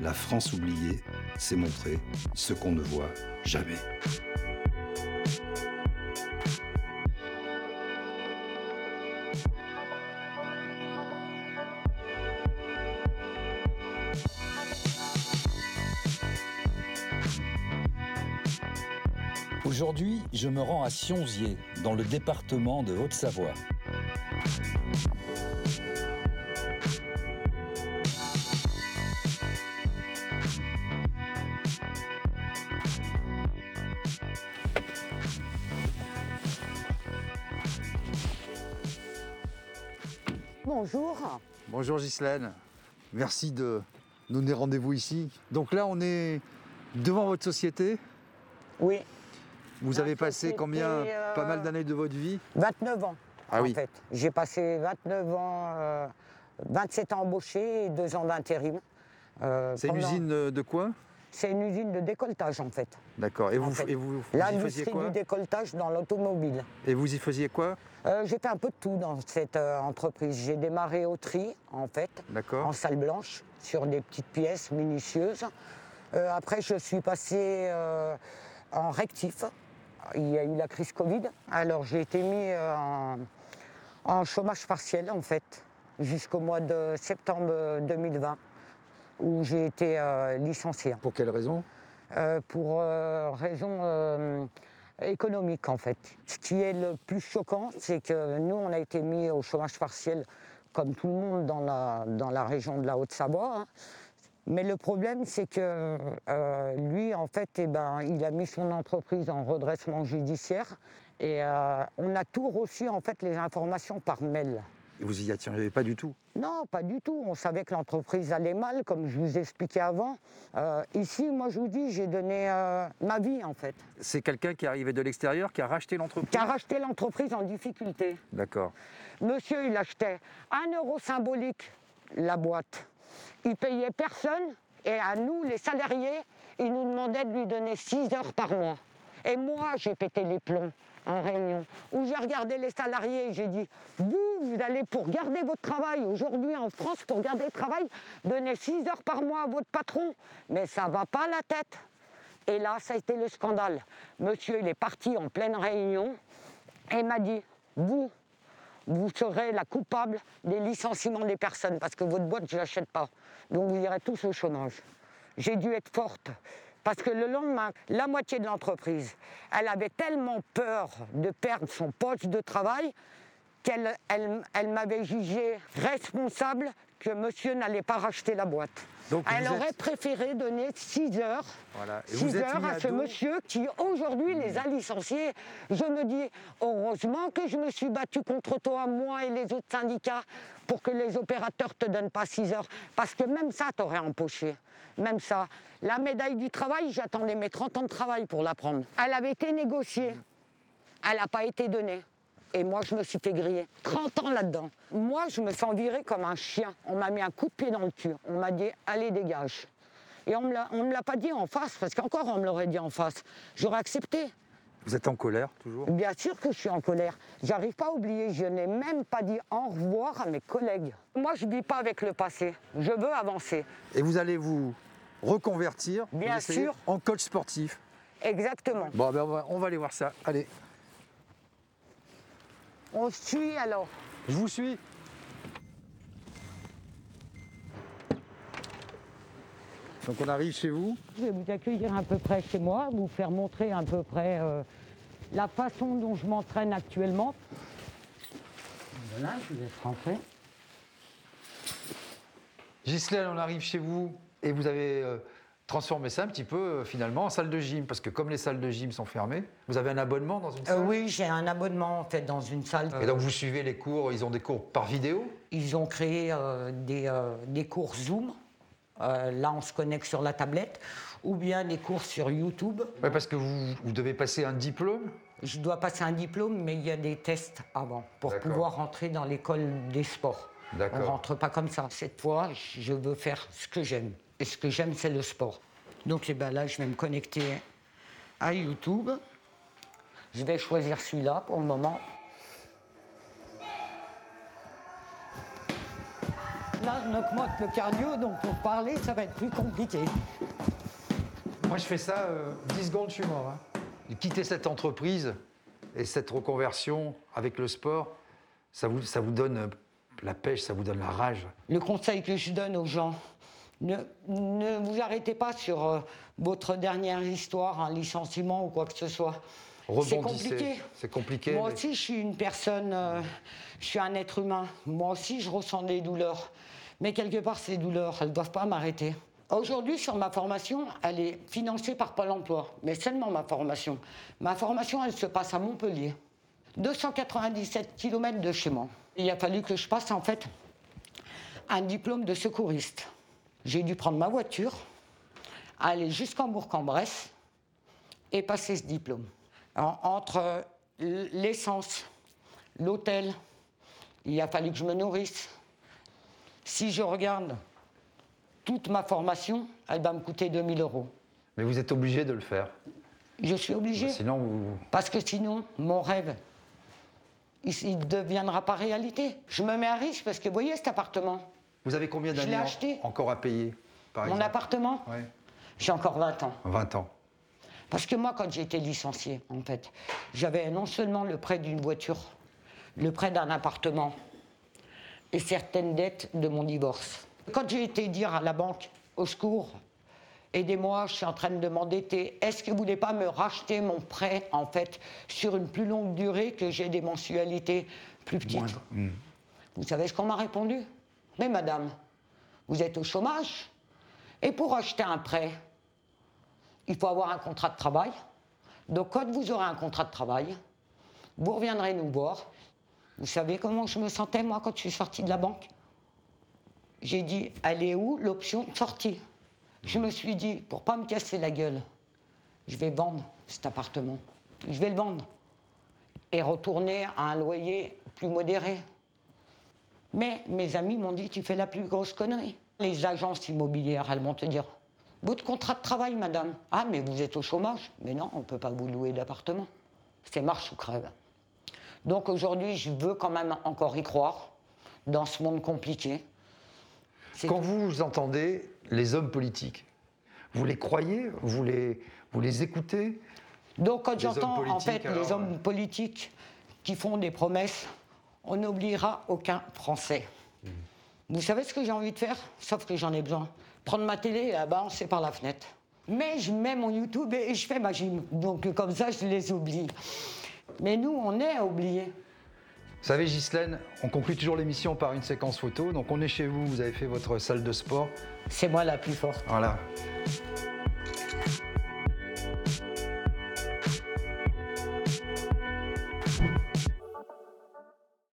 La France oubliée, c'est montrer ce qu'on ne voit jamais. Aujourd'hui, je me rends à Sionzier, dans le département de Haute-Savoie. Bonjour. Bonjour Ghislaine, merci de nous donner rendez-vous ici. Donc là, on est devant votre société. Oui, Vous La avez passé société, combien euh, Pas mal d'années de votre vie 29 ans. Ah en oui. fait. J'ai passé 29 ans, euh, 27 ans embauché et 2 ans d'intérim. Euh, C'est une usine euh, de quoi C'est une usine de décolletage en fait. D'accord. Et vous, fait, et vous, vous y faisiez L'industrie quoi du décolletage dans l'automobile. Et vous y faisiez quoi Euh, j'ai fait un peu de tout dans cette euh, entreprise. J'ai démarré au tri en fait, en salle blanche, sur des petites pièces minutieuses. Euh, après, je suis passé en rectif. Il y a eu la crise Covid. Alors, j'ai été mis en, en chômage partiel, en fait, jusqu'au mois de septembre 2020, où j'ai été euh, licencié. Pour quelle raison? Euh, pour euh, raison euh, économique en fait. Ce qui est le plus choquant, c'est que nous, on a été mis au chômage partiel comme tout le monde dans la, dans la région de la Haute-Savoie. hein. Mais le problème, c'est que euh, lui, en fait, eh ben, il a mis son entreprise en redressement judiciaire et euh, on a tout reçu, en fait, les informations par mail. Vous y attiriez pas du tout Non, pas du tout. On savait que l'entreprise allait mal, comme je vous expliquais avant. Euh, ici, moi, je vous dis, j'ai donné euh, ma vie, en fait. C'est quelqu'un qui arrivait de l'extérieur, qui a racheté l'entreprise Qui a racheté l'entreprise en difficulté. D'accord. Monsieur, il achetait un euro symbolique la boîte. Il payait personne et à nous, les salariés, il nous demandait de lui donner 6 heures par mois. Et moi, j'ai pété les plombs en réunion, où j'ai regardé les salariés et j'ai dit, vous, vous allez pour garder votre travail, aujourd'hui en France, pour garder le travail, donner 6 heures par mois à votre patron. Mais ça va pas la tête. Et là, ça a été le scandale. Monsieur, il est parti en pleine réunion et m'a dit, vous, vous serez la coupable des licenciements des personnes parce que votre boîte, je ne l'achète pas. Donc vous irez tous au chômage. J'ai dû être forte parce que le lendemain, la moitié de l'entreprise, elle avait tellement peur de perdre son poste de travail qu'elle elle, elle m'avait jugé responsable que monsieur n'allait pas racheter la boîte. Donc elle aurait êtes- préféré donner 6 heures, Voilà. Et 6 vous êtes heures mis à ce monsieur qui aujourd'hui les a licenciés. Je me dis, heureusement que je me suis battue contre toi, moi et les autres syndicats, pour que les opérateurs te donnent pas 6 heures. Parce que même ça, t'aurais empoché. Même ça. La médaille du travail, j'attendais mes 30 ans de travail pour la prendre. Elle avait été négociée. Elle n'a pas été donnée. Et moi, je me suis fait griller. 30 ans là-dedans. Moi, je me sens virer comme un chien. On m'a mis un coup de pied dans le cul. On m'a dit, allez, dégage. Et on ne me l'a pas dit en face, parce qu'encore on me l'aurait dit en face. J'aurais accepté. Vous êtes en colère toujours? Bien sûr que je suis en colère. J'arrive pas à oublier. Je n'ai même pas dit au revoir à mes collègues. Moi, je ne vis pas avec le passé. Je veux avancer. Et vous allez vous reconvertir Bien vous sûr. en coach sportif. Exactement. Bon, ben on, va, on va aller voir ça. Allez, On suit alors. je vous suis. Donc on arrive chez vous. Je vais vous accueillir à peu près chez moi, vous faire montrer à peu près euh, la façon dont je m'entraîne actuellement. Voilà, je vous laisse rentrer. Ghislaine, on arrive chez vous et vous avez euh, transformé ça un petit peu euh, finalement en salle de gym parce que comme les salles de gym sont fermées, vous avez un abonnement dans une salle? Euh, oui, j'ai un abonnement en fait dans une salle. Et donc vous suivez les cours, ils ont des cours par vidéo? Ils ont créé euh, des, euh, des cours Zoom Euh, là, on se connecte sur la tablette. Ou bien des cours sur YouTube. Ouais, parce que vous, vous devez passer un diplôme Je dois passer un diplôme, mais il y a des tests avant pour pouvoir rentrer dans l'école des sports. On ne rentre pas comme ça. Cette fois, je veux faire ce que j'aime. Et ce que j'aime, c'est le sport. Donc eh ben là, je vais me connecter à YouTube. Je vais choisir celui-là pour le moment. Là, on augmente le cardio, donc pour parler, ça va être plus compliqué. Moi, je fais ça, euh, 10 secondes, je suis mort. hein. Quitter cette entreprise et cette reconversion avec le sport, ça vous, ça vous donne euh, la pêche, ça vous donne la rage. Le conseil que je donne aux gens, ne, ne vous arrêtez pas sur euh, votre dernière histoire, un licenciement ou quoi que ce soit. C'est compliqué. C'est compliqué. Moi mais- aussi, je suis une personne, euh, je suis un être humain. Moi aussi, je ressens des douleurs. Mais quelque part, ces douleurs, elles ne doivent pas m'arrêter. Aujourd'hui, sur ma formation, elle est financée par Pôle emploi, mais seulement ma formation. Ma formation, elle se passe à Montpellier. 297 km de chez moi. Il a fallu que je passe, en fait, un diplôme de secouriste. J'ai dû prendre ma voiture, aller jusqu'en Bourg-en-Bresse et passer ce diplôme. Alors, entre l'essence, l'hôtel, il a fallu que je me nourrisse. Si je regarde toute ma formation, elle va me coûter 2000 euros. Mais vous êtes obligé de le faire. Je suis obligée. Sinon, vous. Parce que sinon, mon rêve, il ne deviendra pas réalité. Je me mets à risque parce que, vous voyez, cet appartement, Vous avez combien d'années en- acheté. encore à payer, par mon exemple appartement, Ouais. j'ai encore 20 ans. 20 ans. Parce que moi, quand j'ai été licenciée, en fait, j'avais non seulement le prêt d'une voiture, le prêt d'un appartement et certaines dettes de mon divorce. Quand j'ai été dire à la banque, au secours, aidez-moi, je suis en train de m'endetter, est-ce que vous voulez pas me racheter mon prêt, en fait, sur une plus longue durée, que j'ai des mensualités plus petites Vous savez ce qu'on m'a répondu? Mais madame, vous êtes au chômage, et pour acheter un prêt, il faut avoir un contrat de travail. Donc, quand vous aurez un contrat de travail, vous reviendrez nous voir. Vous savez comment je me sentais, moi, quand je suis sortie de la banque? J'ai dit, elle est où l'option de sortie? Je me suis dit, pour pas me casser la gueule, je vais vendre cet appartement. Je vais le vendre. Et retourner à un loyer plus modéré. Mais mes amis m'ont dit, tu fais la plus grosse connerie. Les agences immobilières, elles vont te dire, votre contrat de travail, madame. Ah, mais vous êtes au chômage. Mais non, on ne peut pas vous louer d'appartement. C'est marche ou crève. Donc aujourd'hui, je veux quand même encore y croire dans ce monde compliqué. Quand vous entendez les hommes politiques, vous les croyez Vous les, vous les écoutez? Donc quand j'entends en fait alors, les hommes euh, politiques qui font des promesses, on n'oubliera aucun Français. Mmh. Vous savez ce que j'ai envie de faire? Sauf que j'en ai besoin. Prendre ma télé et la balancer par la fenêtre. Mais je mets mon YouTube et je fais ma gym. Donc comme ça, je les oublie. Mais nous, on est oubliés. Vous savez, Ghislaine, on conclut toujours l'émission par une séquence photo. Donc on est chez vous, vous avez fait votre salle de sport. C'est moi la plus forte. Voilà.